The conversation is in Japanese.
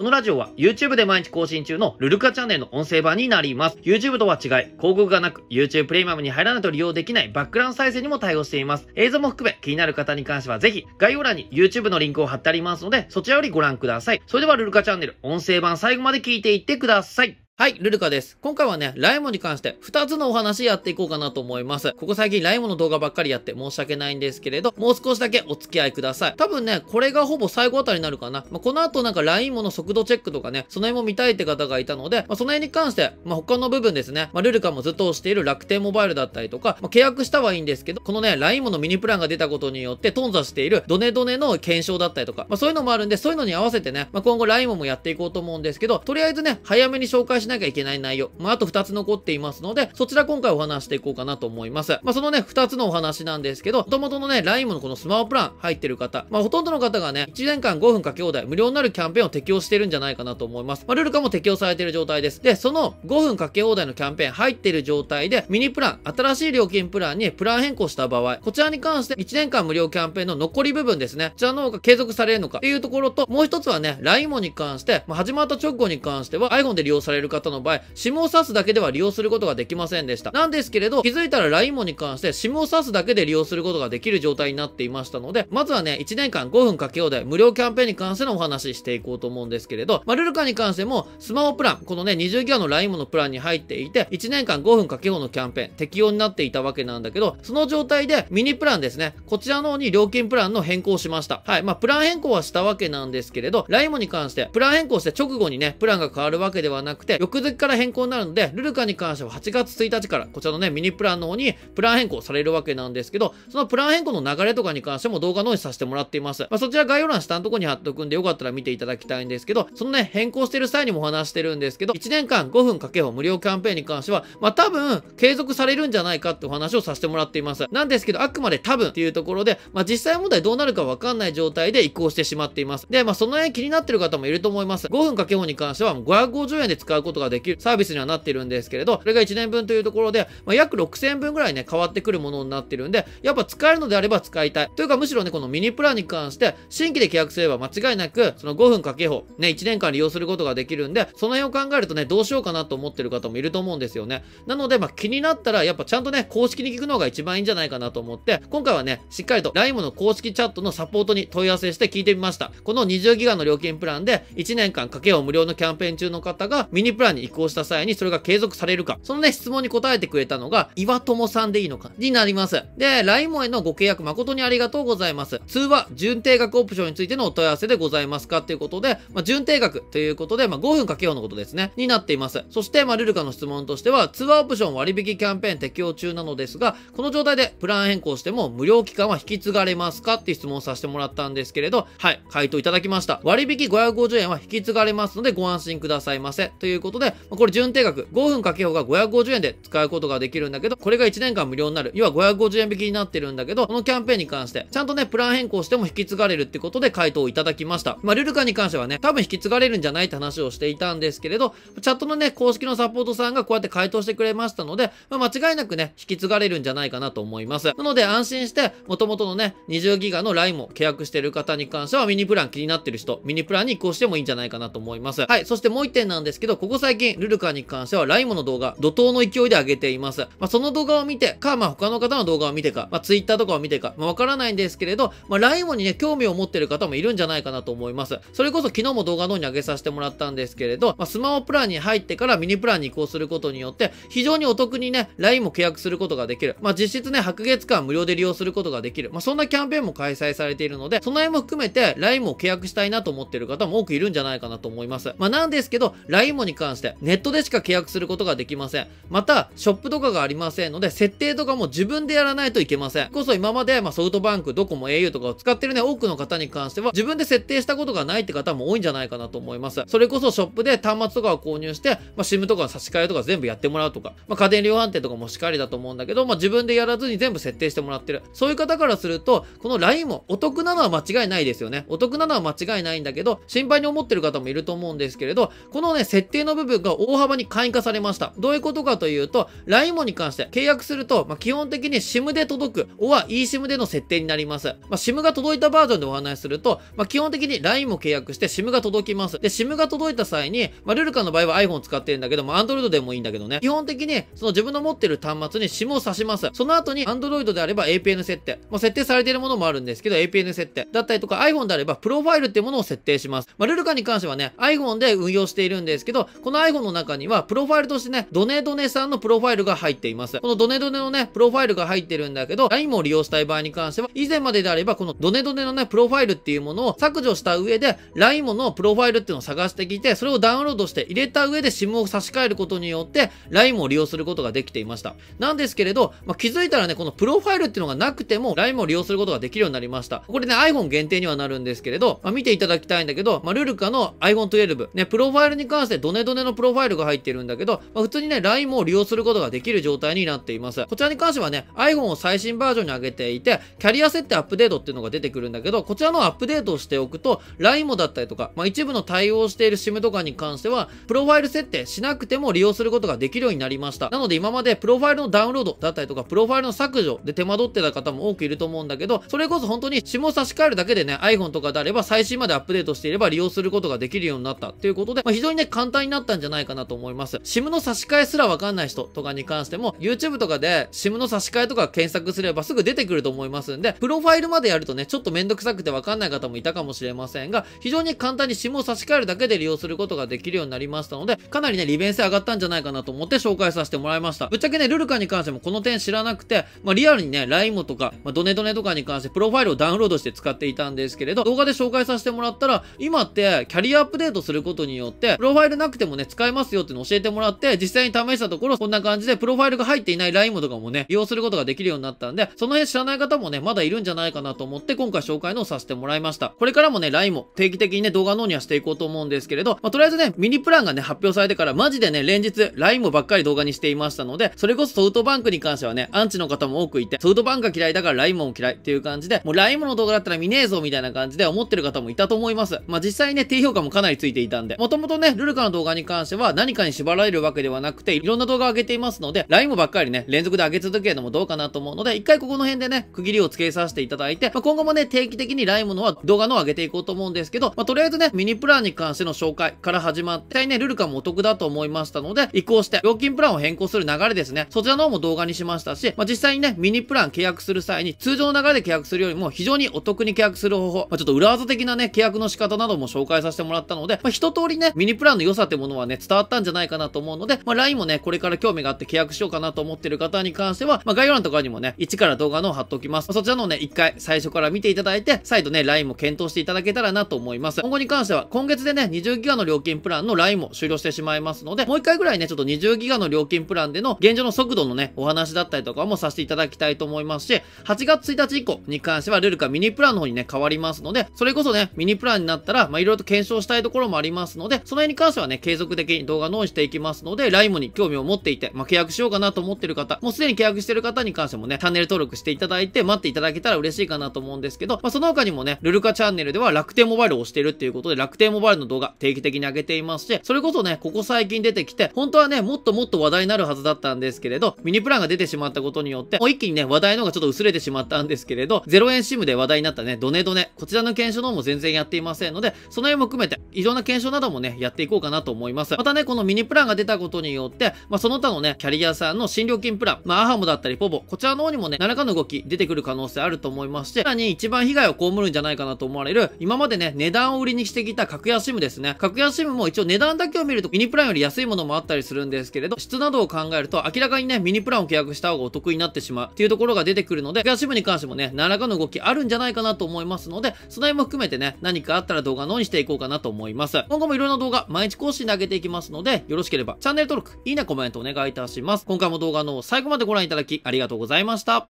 このラジオは YouTube で毎日更新中のルルカチャンネルの音声版になります。YouTube とは違い、広告がなく YouTube プレミアムに入らないと利用できないバックグラウンド再生にも対応しています。映像も含め気になる方に関してはぜひ概要欄に YouTube のリンクを貼ってありますのでそちらよりご覧ください。それではルルカチャンネル音声版最後まで聞いていってください。はい、ルルカです。今回はね、ライモに関して2つのお話やっていこうかなと思います。ここ最近ライモの動画ばっかりやって申し訳ないんですけれど、もう少しだけお付き合いください。多分ね、これがほぼ最後あたりになるかな。まあ、この後なんかライモの速度チェックとかね、その辺も見たいって方がいたので、まあ、その辺に関して、まあ、他の部分ですね、ま、ルルカもずっと押している楽天モバイルだったりとか、ま、契約したはいいんですけど、このね、ライモのミニプランが出たことによって頓挫しているドネドネの検証だったりとか、ま、そういうのもあるんで、そういうのに合わせてね、ま、今後ライモもやっていこうと思うんですけど、とりあえずね、早めに紹介しなきゃいけない内容、まあ、あと2つ残っていますので、そちら今回お話していこうかなと思います。まあ、そのね、2つのお話なんですけど、元々のね、ライムのこのスマホプラン入ってる方、まあ、ほとんどの方がね、1年間5分かけ放題無料になるキャンペーンを適用してるんじゃないかなと思います。まあ、ルルカも適用されてる状態です。で、その5分かけ放題のキャンペーン入ってる状態で、ミニプラン、新しい料金プランにプラン変更した場合、こちらに関して1年間無料キャンペーンの残り部分ですね、こちらの方が継続されるのかっていうところと、もう一つはね、ライモに関して、まあ、始まった直後に関しては iPhone で利用される方の場合、SIM を挿すだけでは利用することができませんでした。なんですけれど、気づいたら LINE もに関して SIM を挿すだけで利用することができる状態になっていましたので、まずはね、1年間5分かけようで無料キャンペーンに関してのお話ししていこうと思うんですけれど、まあ、ルルカに関してもスマホプラン、このね、20ギガの LINE ものプランに入っていて、1年間5分かけようのキャンペーン適用になっていたわけなんだけど、その状態でミニプランですね、こちらの方に料金プランの変更しました。はい、まあ、プラン変更はしたわけなんですけれど、LINE もに関して、プラン変更して直後にね、プランが変わるわけではなくて、翌月から変更になるので、ルルカに関しては8月1日から、こちらのね、ミニプランの方にプラン変更されるわけなんですけど、そのプラン変更の流れとかに関しても動画の方にさせてもらっています。まあ、そちら概要欄下のところに貼っておくんで、よかったら見ていただきたいんですけど、そのね、変更してる際にもお話してるんですけど、1年間5分かけう無料キャンペーンに関しては、まあ、多分、継続されるんじゃないかってお話をさせてもらっています。なんですけど、あくまで多分っていうところで、まあ、実際問題どうなるかわかんない状態で移行してしまっています。で、まあ、その辺気になってる方もいると思います。5分かけうに関しては、550円で使うことことができるサービスにはなってるんですけれど、それが1年分というところで、まあ、約6000分ぐらいね、変わってくるものになってるんで、やっぱ使えるのであれば使いたい。というか、むしろね、このミニプランに関して、新規で契約すれば間違いなく、その5分かけ法、ね、1年間利用することができるんで、その辺を考えるとね、どうしようかなと思ってる方もいると思うんですよね。なので、まあ、気になったら、やっぱちゃんとね、公式に聞くのが一番いいんじゃないかなと思って、今回はね、しっかりと LINE の公式チャットのサポートに問い合わせして聞いてみました。この20ギガの料金プランで、1年間かけ法無料のキャンペーン中の方が、ミニププランに移行した際にそれが継続されるか、そのね、質問に答えてくれたのが、岩友さんでいいのか、になります。で、LINE もへのご契約誠にありがとうございます。通話、準定額オプションについてのお問い合わせでございますかということで、まあ、準定額ということで、まあ、5分かけようのことですね、になっています。そして、まあ、ルルカの質問としては、通話オプション割引キャンペーン適用中なのですが、この状態でプラン変更しても無料期間は引き継がれますかっていう質問をさせてもらったんですけれど、はい、回答いただきました。割引550円は引き継がれますのでご安心くださいませ。ということことで、これ準定額5分かけようが550円で使うことができるんだけど、これが1年間無料になる。要は550円引きになってるんだけど、このキャンペーンに関して、ちゃんとね、プラン変更しても引き継がれるってことで回答をいただきました。まあ、ルルカに関してはね、多分引き継がれるんじゃないって話をしていたんですけれど、チャットのね、公式のサポートさんがこうやって回答してくれましたので、まあ、間違いなくね、引き継がれるんじゃないかなと思います。なので安心して、元々のね、20ギガの LINE も契約してる方に関してはミニプラン気になってる人、ミニプランに移行してもいいんじゃないかなと思います。はい、そしてもう一点なんですけど、ここ最近、ルルカに関しては LINE もの動画、怒涛の勢いで上げています。まあ、その動画を見て、か、まあ、他の方の動画を見てか、まあ、Twitter とかを見てか、まあ、わからないんですけれど、まあ、LINE もにね、興味を持ってる方もいるんじゃないかなと思います。それこそ昨日も動画の方に上げさせてもらったんですけれど、まあ、スマホプランに入ってからミニプランに移行することによって、非常にお得にね、LINE も契約することができる。まあ、実質ね、白月間無料で利用することができる。まあ、そんなキャンペーンも開催されているので、その辺も含めて LINE も契約したいなと思ってる方も多くいるんじゃないかなと思います。まあ、なんですけど、LINE もに関してネットでしか契約することができません。また、ショップとかがありませんので、設定とかも自分でやらないといけません。こそ今まで、まあ、ソフトバンク、ドコモ、au とかを使ってるね、多くの方に関しては、自分で設定したことがないって方も多いんじゃないかなと思います。それこそショップで端末とかを購入して、まあ、SIM とか差し替えとか全部やってもらうとか、まあ、家電量販店とかもしっかりだと思うんだけど、まあ、自分でやらずに全部設定してもらってる。そういう方からすると、この LINE もお得なのは間違いないですよね。お得なのは間違いないんだけど、心配に思ってる方もいると思うんですけれど、このね、設定の部部分が大幅に簡易化されました。どういうことかというと、LINE もに関して契約すると、まあ、基本的に SIM で届く、おは eSIM での設定になります。まあ、SIM が届いたバージョンでお話しすると、まあ、基本的に LINE も契約して SIM が届きます。で、SIM が届いた際に、まあ、ルルカの場合は iPhone 使ってるんだけども、Android でもいいんだけどね、基本的にその自分の持ってる端末に SIM を挿します。その後に Android であれば APN 設定、まあ、設定されているものもあるんですけど、APN 設定だったりとか iPhone であればプロファイルっていうものを設定します。まあ、ルルカに関してはね、iPhone で運用しているんですけど、この iPhone の中にはプロファイルとしてね、ドネドネさんのプロファイルが入っています。このドdonedone のね、プロファイルが入ってるんだけど、LINE も利用したい場合に関しては、以前までであれば、この donedone のね、プロファイルっていうものを削除した上で、LINE ものプロファイルっていうのを探してきて、それをダウンロードして入れた上で SIM を差し替えることによって、 LINEMO 利用することができていました。なんですけれど、まあ、気づいたらね、このプロファイルっていうのがなくても、LINE も利用することができるようになりました。これね、iPhone 限定にはなるんですけれど、まあ、見ていただきたいんだけど、まあ、ルルカの iPhone 12、ね、プロファイルに関して donedone のプロファイルが入ってるんだけど、まあ、普通にね、LINE も利用することができる状態になっています。こちらに関してはね、iPhone を最新バージョンに上げていて、キャリア設定アップデートっていうのが出てくるんだけど、こちらのアップデートをしておくと、 LINEMO だったりとか、まあ、一部の対応している SIM とかに関しては、プロファイル設定しなくても利用することができるようになりました。なので今までプロファイルのダウンロードだったりとか、プロファイルの削除で手間取ってた方も多くいると思うんだけど、それこそ本当に SIM を差し替えるだけでね、iPhone とかであれば最新までアップデートしていれば利用することができるようになったということで、まあ、非常にね、簡単になったんじゃないかなと思います。SIM の差し替えすらわかんない人とかに関しても、YouTube とかで SIM の差し替えとか検索すればすぐ出てくると思いますんで、プロファイルまでやるとね、ちょっとめんどくさくてわかんない方もいたかもしれませんが、非常に簡単に SIM を差し替えるだけで利用することができるようになりましたので、かなりね、利便性上がったんじゃないかなと思って紹介させてもらいました。ぶっちゃけね、ルルカに関してもこの点知らなくて、まあ、リアルにね、 LINEMO とか、まあ、 donedone とかに関してプロファイルをダウンロードして使っていたんですけれど、動画で紹介させてもらったら、今ってキャリアアップデートすることによって、プロファイルなくてももね、使えますよっていうのを教えてもらって、実際に試したところ、こんな感じでプロファイルが入っていない LINE とかもね、利用することができるようになったんで、その辺知らない方もね、まだいるんじゃないかなと思って、今回紹介のをさせてもらいました。これからもね、LINE も定期的にね、動画納入はしていこうと思うんですけれど、まあ、とりあえずね、ミニプランがね、発表されてから、マジでね、連日、LINE もばっかり動画にしていましたので、それこそソフトバンクに関してはね、アンチの方も多くいて、ソフトバンクが嫌いだから LINE も嫌いっていう感じで、もう LINE の動画だったら見ねえぞみたいな感じで思ってる方もいたと思います。まあ、実際ね、低評価もかなりついていたんで、もともとね、ルルカの動画にに関しては何かに縛られるわけではなくて、いろんな動画を上げていますので、LINE もばっかりね、連続で上げ続けるのもどうかなと思うので、一回ここの辺でね、区切りをつけさせていただいて、まあ、今後もね、定期的に LINE ものは動画のを上げていこうと思うんですけど、まあ、とりあえずね、ミニプランに関しての紹介から始まって、ね、ルルカもお得だと思いましたので、移行して料金プランを変更する流れですね。そちらの方も動画にしましたし、まあ、実際にね、ミニプラン契約する際に、通常の流れで契約するよりも非常にお得に契約する方法、まあ、ちょっと裏技的なね、契約の仕方なども紹介させてもらったので、まあ、一通りね、ミニプランの良さってもののはね、伝わったんじゃないかなと思うので、まあ、LINE もね、これから興味があって契約しようかなと思ってる方に関しては、まあ、概要欄とかにもね、一から動画の貼っておきます。そちらのね、一回最初から見ていただいて、再度ね、LINE も検討していただけたらなと思います。今後に関しては、今月でね、20ギガの料金プランの LINE も終了してしまいますので、もう一回ぐらいね、ちょっと20ギガの料金プランでの現状の速度のね、お話だったりとかもさせていただきたいと思いますし、8月1日以降に関してはルルカミニプランの方にね、変わりますので、それこそね、ミニプランになったら、まあ、いろいろと検証したいところもありますので、その辺に関してはね、継続続的に動画納していきますので、LINE もに興味を持っていて、まあ、契約しようかなと思ってる方、もうすでに契約してる方に関してもね、チャンネル登録していただいて、待っていただけたら嬉しいかなと思うんですけど、まあ、その他にもね、ルルカチャンネルでは楽天モバイルを押してるっていうことで、楽天モバイルの動画定期的に上げていますし、それこそね、ここ最近出てきて、本当はね、もっともっと話題になるはずだったんですけれど、ミニプランが出てしまったことによって、もう一気にね、話題の方がちょっと薄れてしまったんですけれど、0円 SIM で話題になったね、ドネドネ、こちらの検証の方も全然やっていませんので、その辺も含めて、いろんな検証などもね、やっていこうかなと思います。います。またね、このミニプランが出たことによって、まあ、その他のね、キャリアさんの新料金プラン、まあ、アハモだったりポボ、こちらの方にもね、何らかの動き出てくる可能性あると思いますし、さらに一番被害を被るんじゃないかなと思われる、今までね、値段を売りにしてきた格安 SIM ですね。格安 SIM も一応値段だけを見るとミニプランより安いものもあったりするんですけれど、質などを考えると明らかにね、ミニプランを契約した方がお得になってしまうっていうところが出てくるので、格安 SIM に関してもね、何らかの動きあるんじゃないかなと思いますので、その辺も含めてね、何かあったら動画の方にしていこうかなと思います。今後もいろんな動画、毎日更新でげていきますので、よろしければチャンネル登録、いいね、コメントお願いいたします。今回も動画の最後までご覧いただきありがとうございました。